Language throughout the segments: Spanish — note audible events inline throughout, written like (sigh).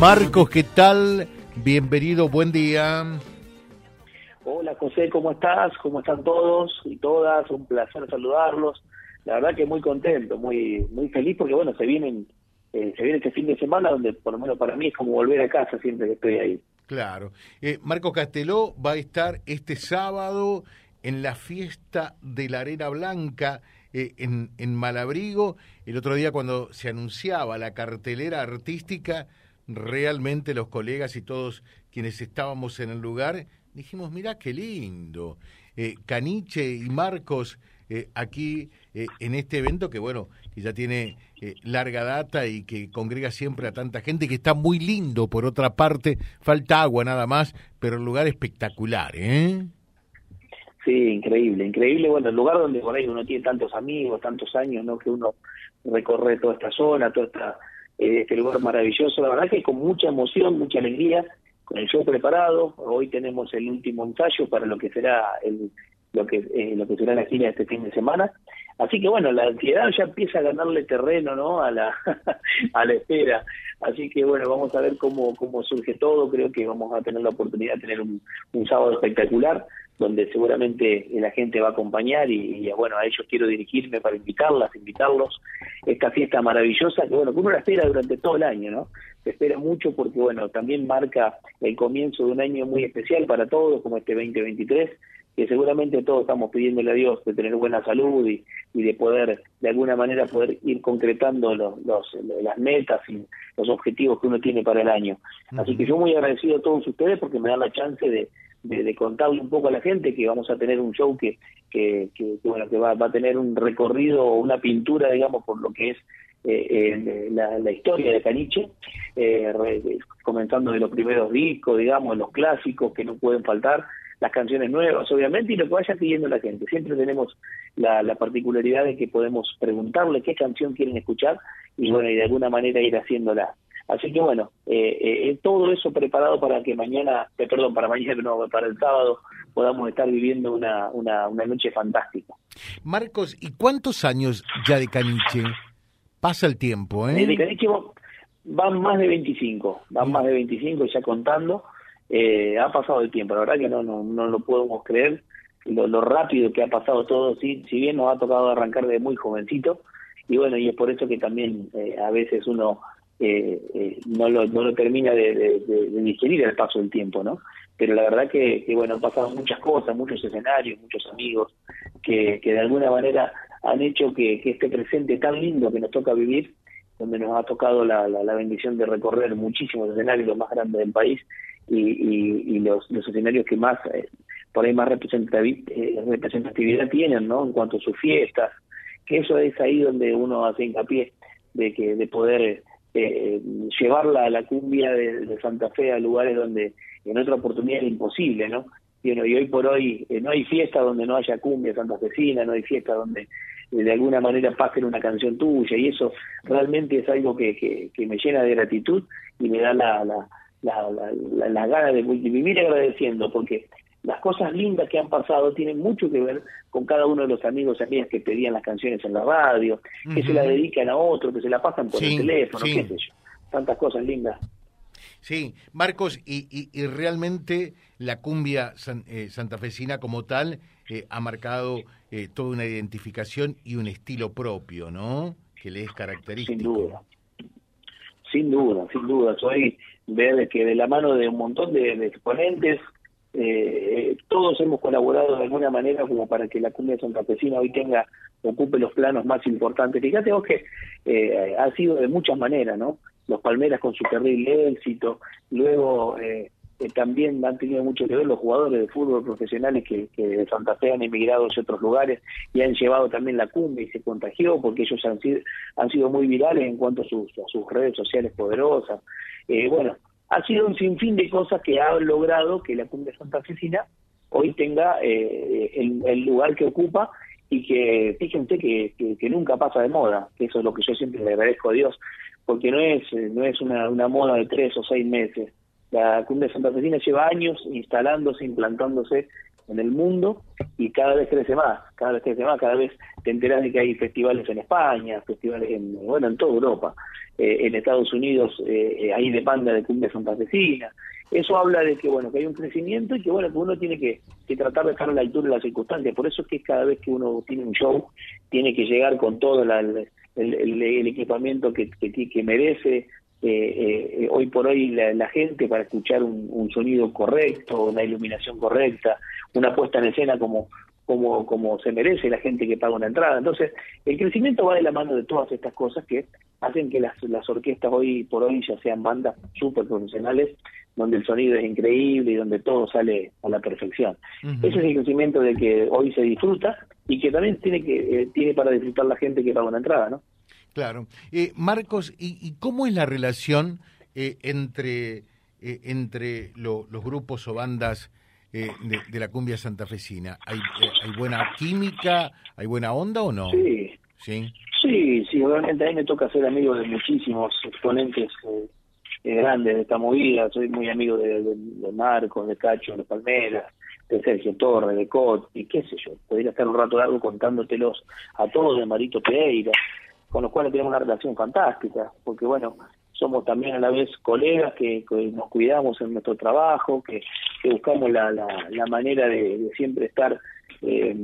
Marcos, ¿qué tal? Bienvenido, buen día. Hola José, ¿cómo estás? ¿Cómo están todos y todas? Un placer saludarlos. La verdad que muy contento, muy muy feliz porque bueno, se vienen eh, se viene este fin de semana donde por lo menos para mí es como volver a casa siempre que estoy ahí. Claro. Eh, Marcos Casteló va a estar este sábado en la fiesta de la Arena Blanca eh, en, en Malabrigo. El otro día cuando se anunciaba la cartelera artística, realmente los colegas y todos quienes estábamos en el lugar dijimos, mira qué lindo. Eh, Caniche y Marcos eh, aquí eh, en este evento que bueno, que ya tiene eh, larga data y que congrega siempre a tanta gente, que está muy lindo por otra parte, falta agua nada más, pero el lugar espectacular, ¿eh? Sí, increíble, increíble. Bueno, el lugar donde por ahí uno tiene tantos amigos, tantos años, ¿no? Que uno recorre toda esta zona, todo esta, eh, este lugar maravilloso. La verdad que con mucha emoción, mucha alegría, con el show preparado. Hoy tenemos el último ensayo para lo que será el lo que eh, lo que será la gira este fin de semana. Así que bueno, la ansiedad ya empieza a ganarle terreno, ¿no? A la (laughs) a la espera. Así que bueno, vamos a ver cómo cómo surge todo. Creo que vamos a tener la oportunidad de tener un, un sábado espectacular donde seguramente la gente va a acompañar y, y, bueno, a ellos quiero dirigirme para invitarlas, invitarlos. Esta fiesta maravillosa que bueno, que uno la espera durante todo el año, ¿no? Se espera mucho porque bueno, también marca el comienzo de un año muy especial para todos, como este 2023 que seguramente todos estamos pidiéndole a Dios de tener buena salud y, y de poder, de alguna manera, poder ir concretando los, los, las metas y los objetivos que uno tiene para el año. Así que yo muy agradecido a todos ustedes porque me dan la chance de, de, contarle un poco a la gente que vamos a tener un show que, que, que, que bueno, que va, va a tener un recorrido o una pintura, digamos, por lo que es eh, la, la, historia de Caniche, eh, comenzando de los primeros discos, digamos, los clásicos que no pueden faltar, las canciones nuevas, obviamente, y lo que vaya pidiendo la gente. Siempre tenemos la, la particularidad de que podemos preguntarle qué canción quieren escuchar y, bueno, y de alguna manera ir haciéndola. Así que bueno, eh, eh, todo eso preparado para que mañana, eh, perdón, para mañana, (laughs) no, para el sábado podamos estar viviendo una, una, una noche fantástica. Marcos, ¿y cuántos años ya de Caniche? Pasa el tiempo, ¿eh? De Caniche van más de 25, van más de 25 ya contando eh, ha pasado el tiempo, la verdad que no, no, no lo podemos creer, lo, lo rápido que ha pasado todo, si, si bien nos ha tocado arrancar de muy jovencito, y bueno, y es por eso que también eh, a veces uno eh, eh, no, lo, no lo termina de, de, digerir el paso del tiempo, ¿no? Pero la verdad que, que, bueno, han pasado muchas cosas, muchos escenarios, muchos amigos, que, que de alguna manera han hecho que, este presente tan lindo que nos toca vivir, donde nos ha tocado la, la, la bendición de recorrer muchísimos escenarios, los más grandes del país, y, y, los, los, escenarios que más, eh, por ahí más eh, representatividad tienen, ¿no? En cuanto a sus fiestas, que eso es ahí donde uno hace hincapié de que de poder eh, llevar la, la cumbia de, Santa Fe a lugares donde en otra oportunidad era imposible, ¿no? Y, hoy por hoy eh, no hay fiesta donde no haya cumbia santafesina, no hay fiesta donde eh, de alguna manera pasen una canción tuya y eso realmente es algo que, que, me llena de gratitud y me da la, la la, la, la, la gana de, de vivir agradeciendo, porque las cosas lindas que han pasado tienen mucho que ver con cada uno de los amigos y amigas que pedían las canciones en la radio, uh -huh. que se la dedican a otro, que se la pasan por sí, el teléfono, sí. qué sé yo. Tantas cosas lindas. Sí, Marcos, y, y, y realmente la cumbia san, eh, santafesina como tal eh, ha marcado eh, toda una identificación y un estilo propio, ¿no? Que le es característico. Sin duda. Sin duda, sin duda. Soy ver que de la mano de un montón de, de exponentes, eh, todos hemos colaborado de alguna manera como para que la cumbia santafesina hoy tenga, ocupe los planos más importantes. Fíjate vos que eh, ha sido de muchas maneras, ¿no? Los Palmeras con su terrible éxito, luego eh, eh, también han tenido mucho que ver los jugadores de fútbol profesionales que, que de Santa Fe han emigrado a otros lugares y han llevado también la cumbia y se contagió porque ellos han sido, han sido muy virales en cuanto a sus, a sus redes sociales poderosas. Eh, bueno, ha sido un sinfín de cosas que han logrado que la cumbia santafesina hoy tenga eh, el, lugar que ocupa y que fíjense que, que, que, nunca pasa de moda, que eso es lo que yo siempre le agradezco a Dios, porque no es, no es una, una moda de tres o seis meses. La cumbia santafesina lleva años instalándose, implantándose en el mundo y cada vez crece más, cada vez crece más, cada vez te enteras de que hay festivales en España, festivales en, bueno, en toda Europa, eh, en Estados Unidos eh, hay demanda de cumbia santafesina, eso habla de que bueno que hay un crecimiento y que bueno que uno tiene que, tratar de estar a la altura de las circunstancias. Por eso es que cada vez que uno tiene un show tiene que llegar con todo el, equipamiento que, merece eh, eh, hoy por hoy la, gente para escuchar un, sonido correcto una iluminación correcta una puesta en escena como como, como se merece la gente que paga una entrada. Entonces, el crecimiento va de la mano de todas estas cosas que hacen que las, las orquestas hoy por hoy ya sean bandas súper profesionales donde el sonido es increíble y donde todo sale a la perfección. Ese es el crecimiento de que hoy se disfruta y que también tiene que eh, tiene para disfrutar la gente que paga una entrada, ¿no? Claro. Eh, Marcos, ¿y, cómo es la relación eh, entre, entre los grupos o bandas de, la cumbia santafesina? ¿Hay, ¿Hay buena química? ¿Hay buena onda o no? Sí. Sí, sí, sí realmente a mí me toca ser amigo de muchísimos exponentes grandes de esta movida, soy muy amigo de, de, Marcos, de Cacho, de Palmeras, de Sergio Torres, de Cot, y qué sé yo, podría estar un rato largo contándotelos a todos de Marito Pereira, con los cuales tenemos una relación fantástica, porque bueno, somos también a la vez colegas que, nos cuidamos en nuestro trabajo, que, buscamos la, la, manera de, siempre estar eh,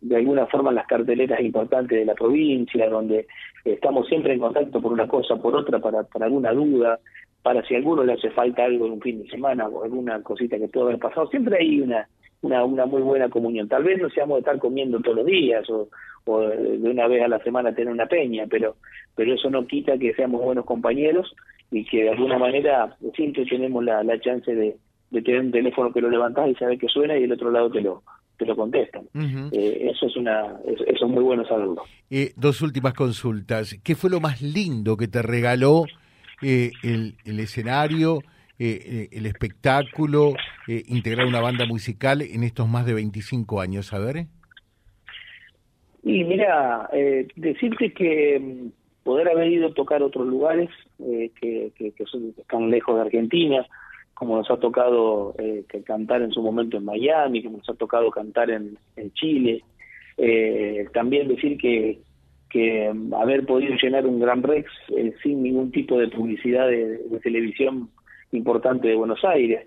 de alguna forma en las carteleras importantes de la provincia, donde estamos siempre en contacto por una cosa, por otra, para, para alguna duda, para si a alguno le hace falta algo en un fin de semana o alguna cosita que pueda haber pasado, siempre hay una, una, una muy buena comunión. Tal vez no seamos de estar comiendo todos los días o, o de una vez a la semana tener una peña, pero, pero eso no quita que seamos buenos compañeros y que de alguna manera siempre tenemos la, la chance de, de tener un teléfono que lo levantás y sabes que suena y del otro lado te lo te lo contestan. eh, eso es una eso, es muy bueno saberlo. Eh, dos últimas consultas. ¿Qué fue lo más lindo que te regaló eh, el, el, escenario, eh, eh, el espectáculo, integrar una banda musical en estos más de 25 años? A ver. Y mira, decirte que mm, poder haber ido a tocar otros lugares que, que, son, están lejos de Argentina, como nos ha tocado que cantar en su momento en Miami, como nos ha tocado cantar en, Chile. también decir que, mm, haber podido llenar un Gran Rex eh, sin ningún tipo de publicidad de, televisión importante de Buenos Aires.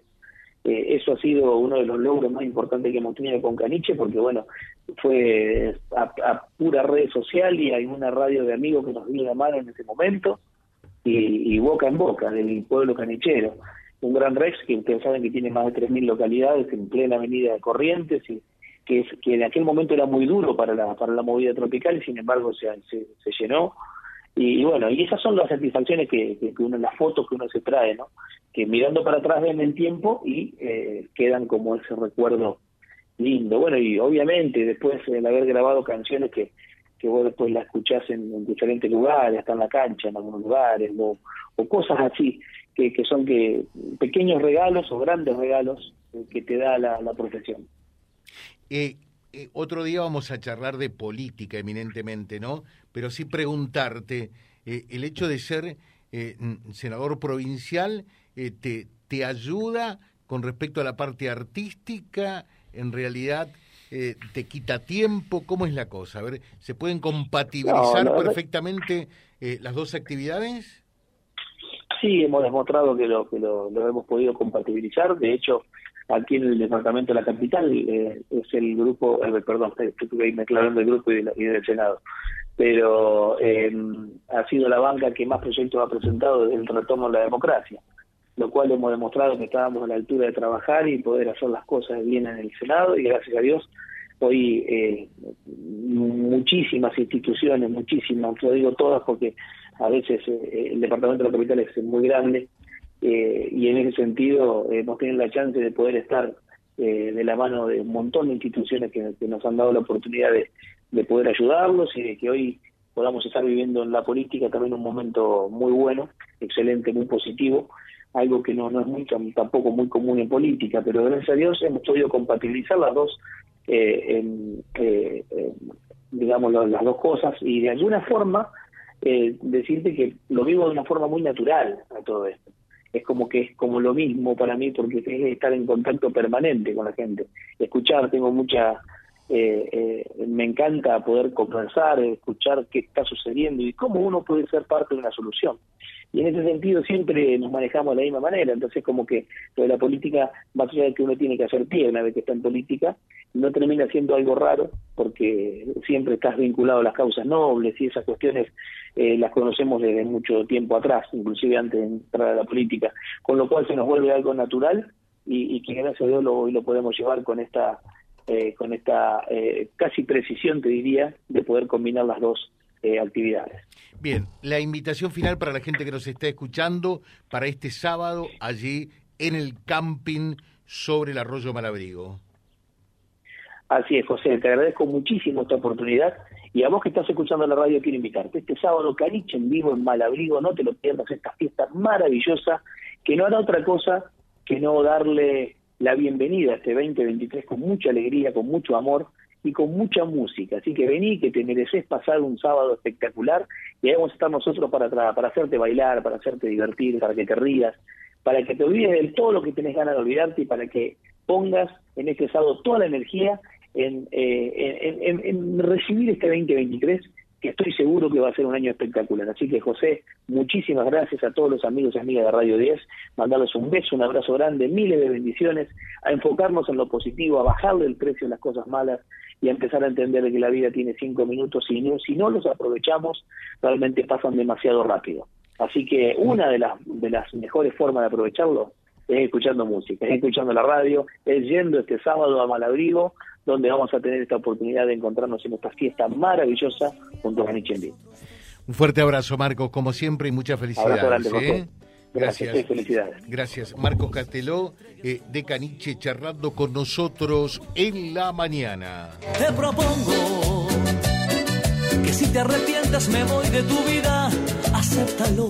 Eh, eso ha sido uno de los logros más importantes que hemos tenido con Caniche, porque bueno, fue a, pura red social y hay una radio de amigos que nos dio la mano en ese momento, y, boca en boca del pueblo canichero. Un Gran Rex que ustedes saben que tiene más de 3.000 localidades en plena avenida de Corrientes y que, que en aquel momento era muy duro para la, para la movida tropical y sin embargo se, se, llenó. Y, bueno, y esas son las satisfacciones que, que, uno, las fotos que uno se trae, ¿no? Que mirando para atrás ven el tiempo y eh, quedan como ese recuerdo lindo. Bueno, y obviamente después el haber grabado canciones que, que vos después las escuchás en, diferentes lugares, hasta en la cancha, en algunos lugares, o cosas así, que, que son que pequeños regalos o grandes regalos que te da la, la profesión. Eh, eh, otro día vamos a charlar de política eminentemente, ¿no? Pero sí preguntarte, eh, el hecho de ser senador provincial te, te ayuda con respecto a la parte artística, en realidad te quita tiempo, ¿cómo es la cosa? A ver, ¿se pueden compatibilizar perfectamente las dos actividades? Sí, hemos demostrado que lo, que lo hemos podido compatibilizar, de hecho aquí en el departamento de la capital eh, es el grupo, eh, perdón, estuve declarando el grupo y, del Senado, pero eh, ha sido la banca que más proyectos ha presentado desde el retorno a la democracia, lo cual hemos demostrado que estábamos a la altura de trabajar y poder hacer las cosas bien en el Senado y gracias a Dios hoy eh, muchísimas instituciones, muchísimas, lo digo todas porque a veces eh, el departamento de la capital es muy grande, eh, y en ese sentido hemos tenido la chance de poder estar eh, de la mano de un montón de instituciones que, nos han dado la oportunidad de, poder ayudarlos y de que hoy podamos estar viviendo en la política también un momento muy bueno, excelente, muy positivo, algo que no, no es muy, tampoco muy común en política, pero gracias a Dios hemos podido compatibilizar las dos, eh, digamos, las dos cosas y de alguna forma decirte que lo vivo de una forma muy natural a todo esto es como que es como lo mismo para mí porque es estar en contacto permanente con la gente. Escuchar, tengo mucha... Eh, eh, me encanta poder conversar, escuchar qué está sucediendo y cómo uno puede ser parte de una solución. Y en ese sentido siempre nos manejamos de la misma manera, entonces como que lo de la política, más allá de que uno tiene que hacer pie una vez que está en política, no termina siendo algo raro porque siempre estás vinculado a las causas nobles y esas cuestiones eh, las conocemos desde mucho tiempo atrás, inclusive antes de entrar a la política, con lo cual se nos vuelve algo natural y, que gracias a Dios lo, hoy lo podemos llevar con esta eh, con esta eh, casi precisión, te diría, de poder combinar las dos eh, actividades. Bien, la invitación final para la gente que nos está escuchando para este sábado allí en el camping sobre el arroyo Malabrigo. Así es, José, te agradezco muchísimo esta oportunidad y a vos que estás escuchando la radio quiero invitarte. Este sábado Caniche en vivo en Malabrigo, no te lo pierdas, esta fiesta maravillosa que no hará otra cosa que no darle la bienvenida a este 2023 con mucha alegría, con mucho amor y con mucha música. Así que vení, que te mereces pasar un sábado espectacular y ahí vamos a estar nosotros para, para hacerte bailar, para hacerte divertir, para que te rías, para que te olvides de todo lo que tenés ganas de olvidarte y para que pongas en este sábado toda la energía eh, en, en, recibir este 2023 que estoy seguro que va a ser un año espectacular. Así que José, muchísimas gracias a todos los amigos y amigas de Radio 10, mandarles un beso, un abrazo grande, miles de bendiciones, a enfocarnos en lo positivo, a bajarle el precio a las cosas malas y a empezar a entender que la vida tiene cinco minutos y no, si no los aprovechamos, realmente pasan demasiado rápido. Así que una de las, de las mejores formas de aprovecharlo es escuchando música, es escuchando la radio, es yendo este sábado a Malabrigo, donde vamos a tener esta oportunidad de encontrarnos en esta fiesta maravillosa junto a Nietzsche Un fuerte abrazo, Marcos, como siempre, y muchas felicidades. ¿eh? Gracias. felicidades. Gracias. Marcos Casteló, eh, de Caniche, charlando con nosotros en la mañana. Te propongo que si te arrepientes me voy de tu vida, acéptalo